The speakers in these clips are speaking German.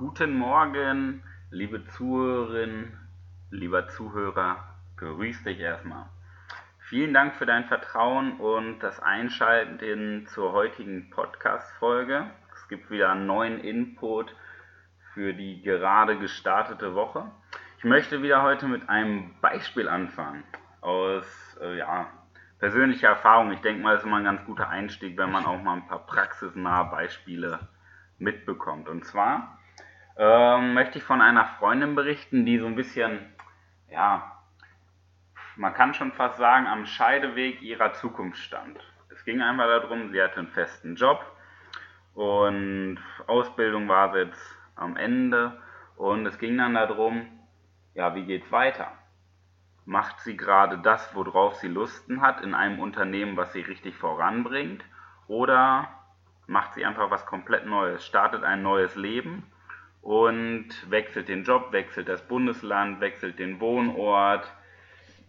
Guten Morgen, liebe Zuhörerinnen, lieber Zuhörer, grüß dich erstmal. Vielen Dank für dein Vertrauen und das Einschalten zur heutigen Podcast-Folge. Es gibt wieder einen neuen Input für die gerade gestartete Woche. Ich möchte wieder heute mit einem Beispiel anfangen aus äh, ja, persönlicher Erfahrung. Ich denke mal, das ist immer ein ganz guter Einstieg, wenn man auch mal ein paar praxisnahe Beispiele mitbekommt. Und zwar ähm, möchte ich von einer Freundin berichten, die so ein bisschen, ja, man kann schon fast sagen, am Scheideweg ihrer Zukunft stand. Es ging einfach darum, sie hatte einen festen Job und Ausbildung war sie jetzt am Ende und es ging dann darum, ja, wie geht's weiter? Macht sie gerade das, worauf sie Lusten hat, in einem Unternehmen, was sie richtig voranbringt? Oder macht sie einfach was komplett Neues, startet ein neues Leben und wechselt den Job, wechselt das Bundesland, wechselt den Wohnort,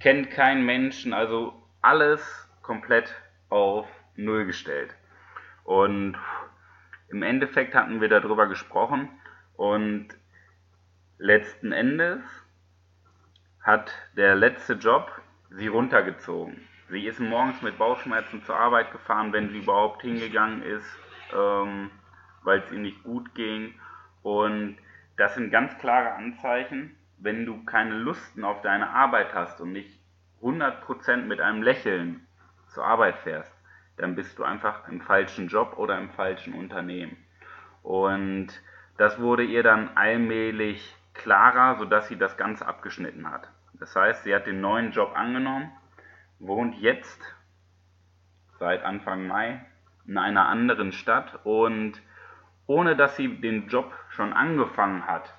kennt keinen Menschen, also alles komplett auf Null gestellt. Und im Endeffekt hatten wir darüber gesprochen und letzten Endes hat der letzte Job sie runtergezogen. Sie ist morgens mit Bauchschmerzen zur Arbeit gefahren, wenn sie überhaupt hingegangen ist, ähm, weil es ihr nicht gut ging. Und das sind ganz klare Anzeichen, wenn du keine Lusten auf deine Arbeit hast und nicht 100% mit einem Lächeln zur Arbeit fährst, dann bist du einfach im falschen Job oder im falschen Unternehmen. Und das wurde ihr dann allmählich klarer, sodass sie das Ganze abgeschnitten hat. Das heißt, sie hat den neuen Job angenommen, wohnt jetzt seit Anfang Mai in einer anderen Stadt und ohne dass sie den Job schon angefangen hat,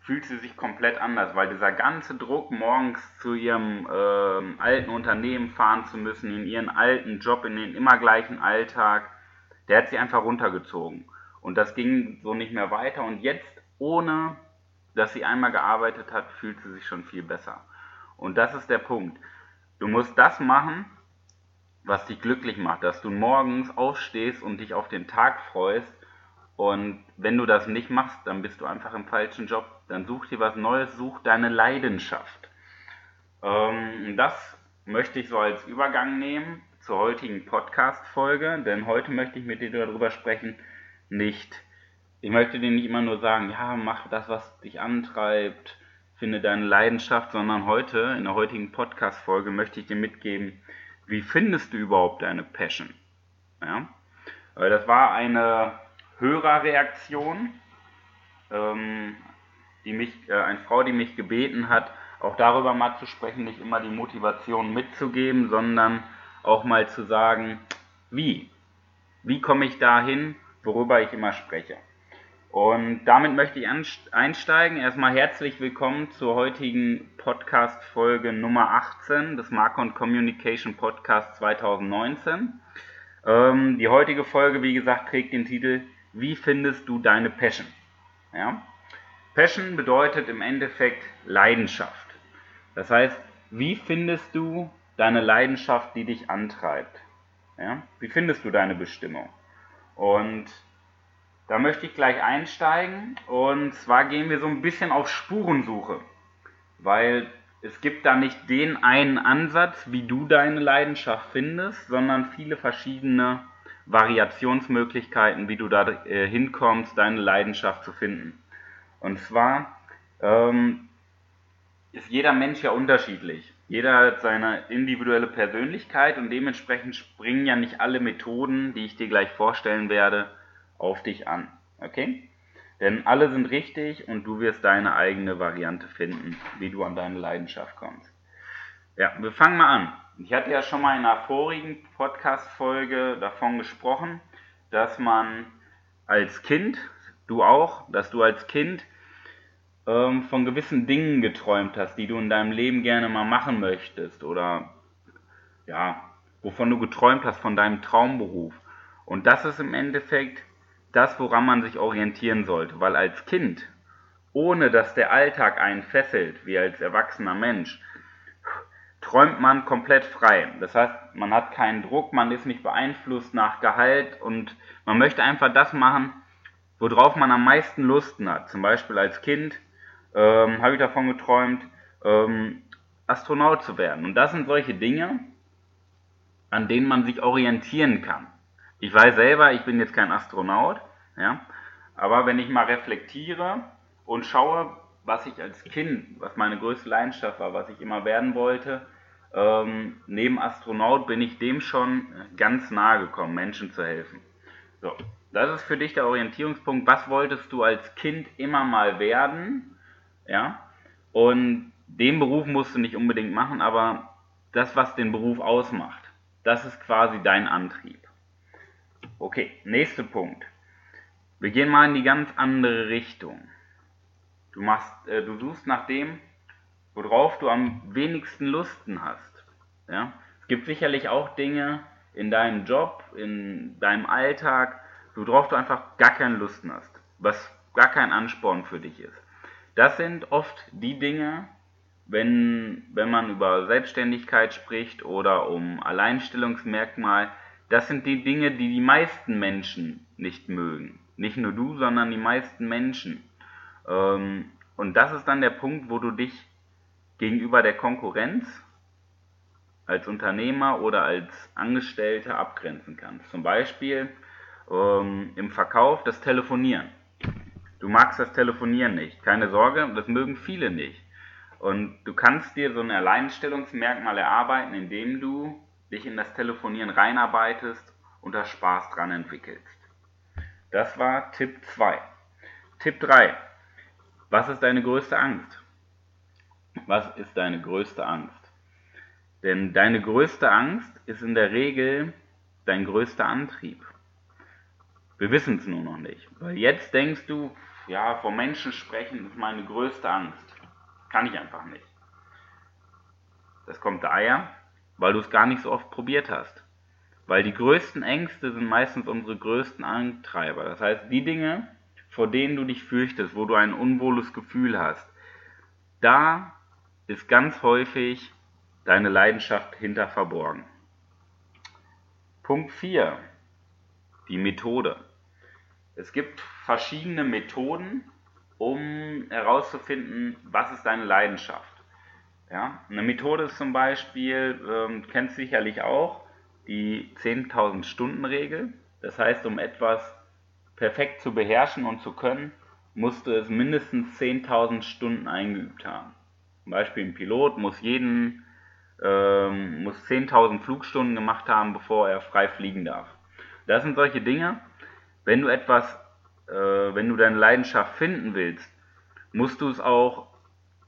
fühlt sie sich komplett anders, weil dieser ganze Druck, morgens zu ihrem äh, alten Unternehmen fahren zu müssen, in ihren alten Job, in den immer gleichen Alltag, der hat sie einfach runtergezogen. Und das ging so nicht mehr weiter. Und jetzt, ohne dass sie einmal gearbeitet hat, fühlt sie sich schon viel besser. Und das ist der Punkt. Du musst das machen, was dich glücklich macht, dass du morgens aufstehst und dich auf den Tag freust. Und wenn du das nicht machst, dann bist du einfach im falschen Job. Dann such dir was Neues, such deine Leidenschaft. Ähm, das möchte ich so als Übergang nehmen zur heutigen Podcast-Folge, denn heute möchte ich mit dir darüber sprechen, nicht ich möchte dir nicht immer nur sagen, ja, mach das, was dich antreibt, finde deine Leidenschaft, sondern heute, in der heutigen Podcast-Folge, möchte ich dir mitgeben, wie findest du überhaupt deine Passion? Ja? Weil das war eine Hörerreaktion, ähm, die mich, äh, eine Frau, die mich gebeten hat, auch darüber mal zu sprechen, nicht immer die Motivation mitzugeben, sondern auch mal zu sagen, wie? Wie komme ich dahin, worüber ich immer spreche? Und damit möchte ich einsteigen. Erstmal herzlich willkommen zur heutigen Podcast-Folge Nummer 18 des Marcon Communication Podcast 2019. Ähm, die heutige Folge, wie gesagt, trägt den Titel Wie findest du deine Passion? Ja? Passion bedeutet im Endeffekt Leidenschaft. Das heißt, wie findest du deine Leidenschaft, die dich antreibt? Ja? Wie findest du deine Bestimmung? Und da möchte ich gleich einsteigen und zwar gehen wir so ein bisschen auf Spurensuche, weil es gibt da nicht den einen Ansatz, wie du deine Leidenschaft findest, sondern viele verschiedene Variationsmöglichkeiten, wie du da äh, hinkommst, deine Leidenschaft zu finden. Und zwar ähm, ist jeder Mensch ja unterschiedlich. Jeder hat seine individuelle Persönlichkeit und dementsprechend springen ja nicht alle Methoden, die ich dir gleich vorstellen werde, auf dich an. Okay? Denn alle sind richtig und du wirst deine eigene Variante finden, wie du an deine Leidenschaft kommst. Ja, wir fangen mal an. Ich hatte ja schon mal in einer vorigen Podcast-Folge davon gesprochen, dass man als Kind, du auch, dass du als Kind ähm, von gewissen Dingen geträumt hast, die du in deinem Leben gerne mal machen möchtest oder ja, wovon du geträumt hast von deinem Traumberuf. Und das ist im Endeffekt das, woran man sich orientieren sollte, weil als Kind, ohne dass der Alltag einen fesselt, wie als erwachsener Mensch, träumt man komplett frei. Das heißt, man hat keinen Druck, man ist nicht beeinflusst nach Gehalt und man möchte einfach das machen, worauf man am meisten Lusten hat. Zum Beispiel als Kind ähm, habe ich davon geträumt, ähm, Astronaut zu werden. Und das sind solche Dinge, an denen man sich orientieren kann. Ich weiß selber, ich bin jetzt kein Astronaut, ja, aber wenn ich mal reflektiere und schaue, was ich als Kind, was meine größte Leidenschaft war, was ich immer werden wollte, ähm, neben Astronaut bin ich dem schon ganz nahe gekommen, Menschen zu helfen. So, das ist für dich der Orientierungspunkt. Was wolltest du als Kind immer mal werden? Ja, und den Beruf musst du nicht unbedingt machen, aber das, was den Beruf ausmacht, das ist quasi dein Antrieb. Okay, nächster Punkt. Wir gehen mal in die ganz andere Richtung. Du, machst, äh, du suchst nach dem, worauf du am wenigsten Lusten hast. Ja? Es gibt sicherlich auch Dinge in deinem Job, in deinem Alltag, worauf du einfach gar keine Lusten hast, was gar kein Ansporn für dich ist. Das sind oft die Dinge, wenn, wenn man über Selbstständigkeit spricht oder um Alleinstellungsmerkmal, das sind die Dinge, die die meisten Menschen nicht mögen. Nicht nur du, sondern die meisten Menschen. Ähm, und das ist dann der Punkt, wo du dich gegenüber der Konkurrenz als Unternehmer oder als Angestellter abgrenzen kannst. Zum Beispiel ähm, im Verkauf das Telefonieren. Du magst das Telefonieren nicht. Keine Sorge, das mögen viele nicht. Und du kannst dir so ein Alleinstellungsmerkmal erarbeiten, indem du dich in das Telefonieren reinarbeitest und da Spaß dran entwickelst. Das war Tipp 2. Tipp 3. Was ist deine größte Angst? Was ist deine größte Angst? Denn deine größte Angst ist in der Regel dein größter Antrieb. Wir wissen es nur noch nicht. Weil jetzt denkst du, ja, vor Menschen sprechen ist meine größte Angst. Kann ich einfach nicht. Das kommt daher, weil du es gar nicht so oft probiert hast. Weil die größten Ängste sind meistens unsere größten Antreiber. Das heißt, die Dinge, vor denen du dich fürchtest, wo du ein unwohles Gefühl hast, da ist ganz häufig deine Leidenschaft hinter verborgen. Punkt 4. Die Methode. Es gibt verschiedene Methoden, um herauszufinden, was ist deine Leidenschaft. Ja, eine Methode ist zum Beispiel, ähm, kennst sicherlich auch, die 10.000 Stunden Regel. Das heißt, um etwas perfekt zu beherrschen und zu können, musst du es mindestens 10.000 Stunden eingeübt haben. Zum Beispiel ein Pilot muss jeden ähm, muss 10.000 Flugstunden gemacht haben, bevor er frei fliegen darf. Das sind solche Dinge. Wenn du etwas, äh, wenn du deine Leidenschaft finden willst, musst du es auch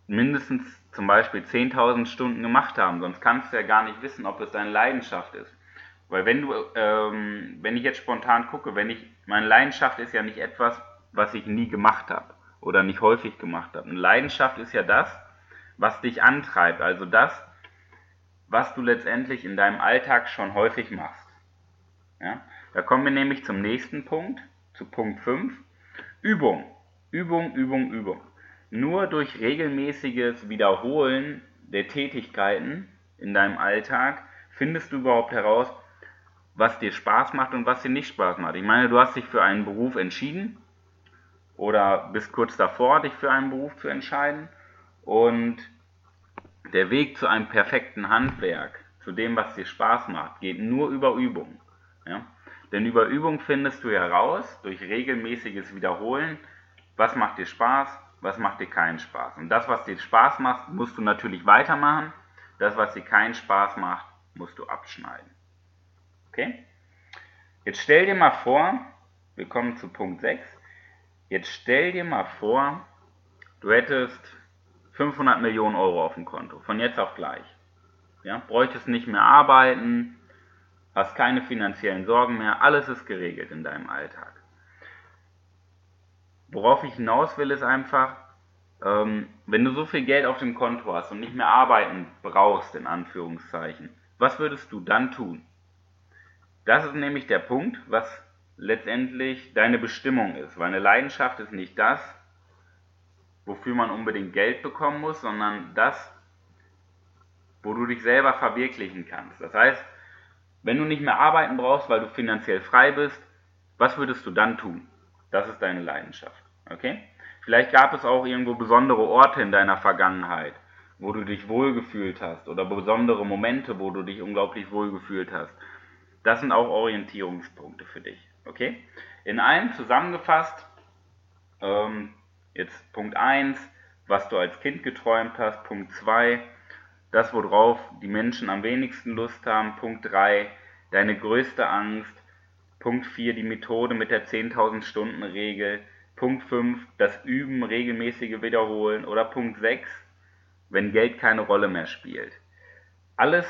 mindestens zum Beispiel 10.000 Stunden gemacht haben, sonst kannst du ja gar nicht wissen, ob es deine Leidenschaft ist. Weil wenn du, ähm, wenn ich jetzt spontan gucke, wenn ich, meine Leidenschaft ist ja nicht etwas, was ich nie gemacht habe oder nicht häufig gemacht habe. Eine Leidenschaft ist ja das, was dich antreibt, also das, was du letztendlich in deinem Alltag schon häufig machst. Ja? Da kommen wir nämlich zum nächsten Punkt, zu Punkt 5. Übung. Übung, Übung, Übung. Nur durch regelmäßiges Wiederholen der Tätigkeiten in deinem Alltag findest du überhaupt heraus, was dir Spaß macht und was dir nicht Spaß macht. Ich meine, du hast dich für einen Beruf entschieden oder bist kurz davor, dich für einen Beruf zu entscheiden und der Weg zu einem perfekten Handwerk, zu dem, was dir Spaß macht, geht nur über Übung. Ja? Denn über Übung findest du heraus, durch regelmäßiges Wiederholen, was macht dir Spaß, was macht dir keinen Spaß. Und das, was dir Spaß macht, musst du natürlich weitermachen. Das, was dir keinen Spaß macht, musst du abschneiden. Okay? Jetzt stell dir mal vor, wir kommen zu Punkt 6. Jetzt stell dir mal vor, du hättest 500 Millionen Euro auf dem Konto, von jetzt auf gleich. Ja, bräuchtest nicht mehr arbeiten, hast keine finanziellen Sorgen mehr, alles ist geregelt in deinem Alltag. Worauf ich hinaus will, ist einfach, ähm, wenn du so viel Geld auf dem Konto hast und nicht mehr arbeiten brauchst, in Anführungszeichen, was würdest du dann tun? Das ist nämlich der Punkt, was letztendlich deine Bestimmung ist, weil eine Leidenschaft ist nicht das, wofür man unbedingt Geld bekommen muss, sondern das, wo du dich selber verwirklichen kannst. Das heißt, wenn du nicht mehr arbeiten brauchst, weil du finanziell frei bist, was würdest du dann tun? Das ist deine Leidenschaft. Okay? Vielleicht gab es auch irgendwo besondere Orte in deiner Vergangenheit, wo du dich wohlgefühlt hast oder besondere Momente, wo du dich unglaublich wohlgefühlt hast. Das sind auch Orientierungspunkte für dich. Okay? In einem zusammengefasst, ähm, jetzt Punkt 1, was du als Kind geträumt hast. Punkt 2, das, worauf die Menschen am wenigsten Lust haben. Punkt 3, deine größte Angst. Punkt 4, die Methode mit der 10.000 Stunden Regel. Punkt 5, das Üben, regelmäßige Wiederholen. Oder Punkt 6, wenn Geld keine Rolle mehr spielt. Alles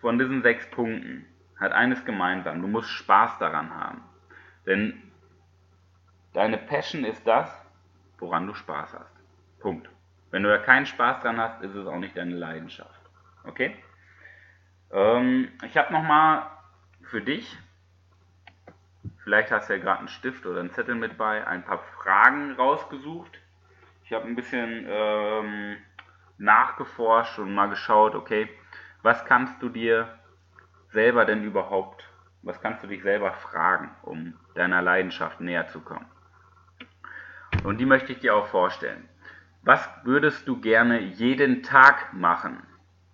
von diesen sechs Punkten hat eines gemeinsam. Du musst Spaß daran haben. Denn deine Passion ist das, woran du Spaß hast. Punkt. Wenn du da keinen Spaß dran hast, ist es auch nicht deine Leidenschaft. Okay? Ähm, ich habe nochmal für dich, vielleicht hast du ja gerade einen Stift oder einen Zettel mit bei, ein paar Fragen rausgesucht. Ich habe ein bisschen ähm, nachgeforscht und mal geschaut, okay, was kannst du dir selber denn überhaupt, was kannst du dich selber fragen, um deiner Leidenschaft näher zu kommen? Und die möchte ich dir auch vorstellen. Was würdest du gerne jeden Tag machen?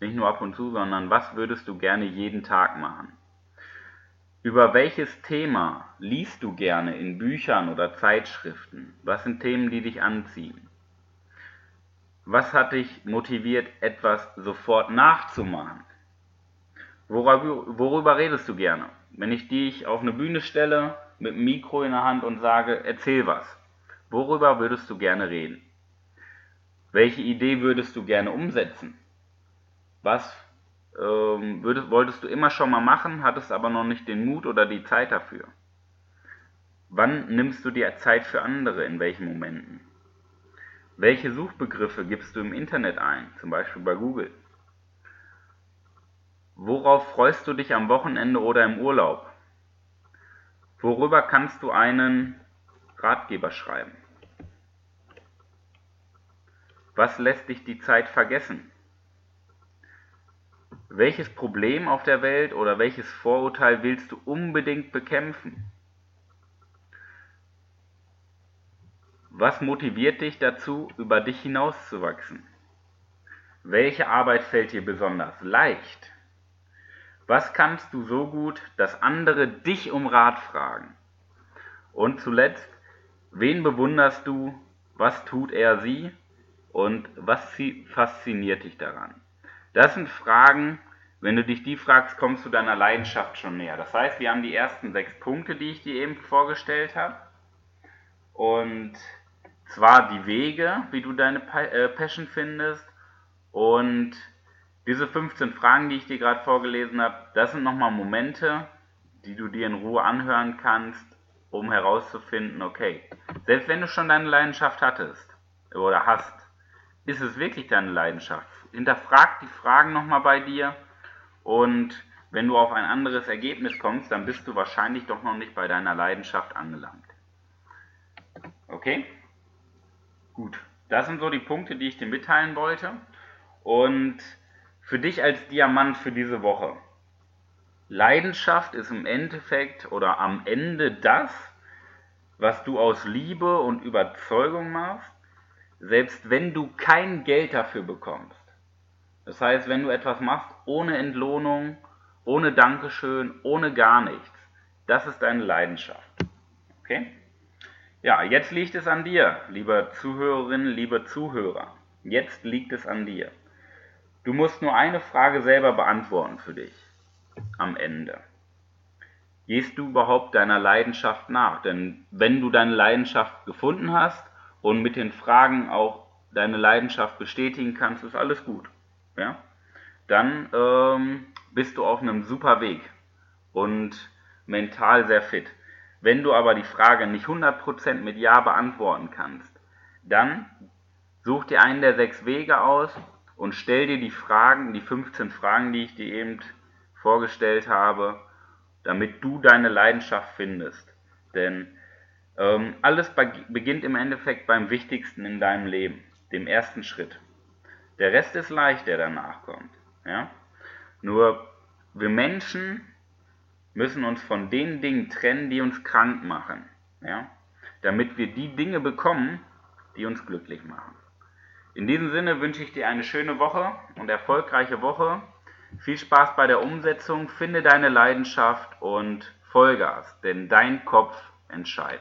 Nicht nur ab und zu, sondern was würdest du gerne jeden Tag machen? Über welches Thema liest du gerne in Büchern oder Zeitschriften? Was sind Themen, die dich anziehen? Was hat dich motiviert, etwas sofort nachzumachen? Worüber, worüber redest du gerne? Wenn ich dich auf eine Bühne stelle, mit einem Mikro in der Hand und sage, erzähl was. Worüber würdest du gerne reden? Welche Idee würdest du gerne umsetzen? Was ähm, würdest, wolltest du immer schon mal machen, hattest aber noch nicht den Mut oder die Zeit dafür? Wann nimmst du dir Zeit für andere, in welchen Momenten? Welche Suchbegriffe gibst du im Internet ein, zum Beispiel bei Google? Worauf freust du dich am Wochenende oder im Urlaub? Worüber kannst du einen Ratgeber schreiben? Was lässt dich die Zeit vergessen? Welches Problem auf der Welt oder welches Vorurteil willst du unbedingt bekämpfen? Was motiviert dich dazu, über dich hinauszuwachsen? Welche Arbeit fällt dir besonders leicht? Was kannst du so gut, dass andere dich um Rat fragen? Und zuletzt, wen bewunderst du? Was tut er sie? Und was fasziniert dich daran? Das sind Fragen, wenn du dich die fragst, kommst du deiner Leidenschaft schon näher. Das heißt, wir haben die ersten sechs Punkte, die ich dir eben vorgestellt habe. Und zwar die Wege, wie du deine äh, Passion findest. Und diese 15 Fragen, die ich dir gerade vorgelesen habe, das sind nochmal Momente, die du dir in Ruhe anhören kannst, um herauszufinden, okay, selbst wenn du schon deine Leidenschaft hattest oder hast, ist es wirklich deine Leidenschaft? Hinterfrag die Fragen nochmal bei dir und wenn du auf ein anderes Ergebnis kommst, dann bist du wahrscheinlich doch noch nicht bei deiner Leidenschaft angelangt. Okay? Gut. Das sind so die Punkte, die ich dir mitteilen wollte. Und für dich als Diamant für diese Woche. Leidenschaft ist im Endeffekt oder am Ende das, was du aus Liebe und Überzeugung machst selbst wenn du kein Geld dafür bekommst. Das heißt, wenn du etwas machst ohne Entlohnung, ohne Dankeschön, ohne gar nichts, das ist deine Leidenschaft. Okay? Ja, jetzt liegt es an dir, lieber Zuhörerin, lieber Zuhörer. Jetzt liegt es an dir. Du musst nur eine Frage selber beantworten für dich am Ende. Gehst du überhaupt deiner Leidenschaft nach? Denn wenn du deine Leidenschaft gefunden hast, und mit den Fragen auch deine Leidenschaft bestätigen kannst, ist alles gut. Ja? Dann ähm, bist du auf einem super Weg und mental sehr fit. Wenn du aber die Frage nicht 100% mit Ja beantworten kannst, dann such dir einen der sechs Wege aus und stell dir die Fragen, die 15 Fragen, die ich dir eben vorgestellt habe, damit du deine Leidenschaft findest. Denn ähm, alles beginnt im Endeffekt beim Wichtigsten in deinem Leben, dem ersten Schritt. Der Rest ist leicht, der danach kommt. Ja? Nur wir Menschen müssen uns von den Dingen trennen, die uns krank machen. Ja? damit wir die Dinge bekommen, die uns glücklich machen. In diesem Sinne wünsche ich dir eine schöne Woche und erfolgreiche Woche. Viel Spaß bei der Umsetzung, finde deine Leidenschaft und Vollgas, denn dein Kopf entscheidet.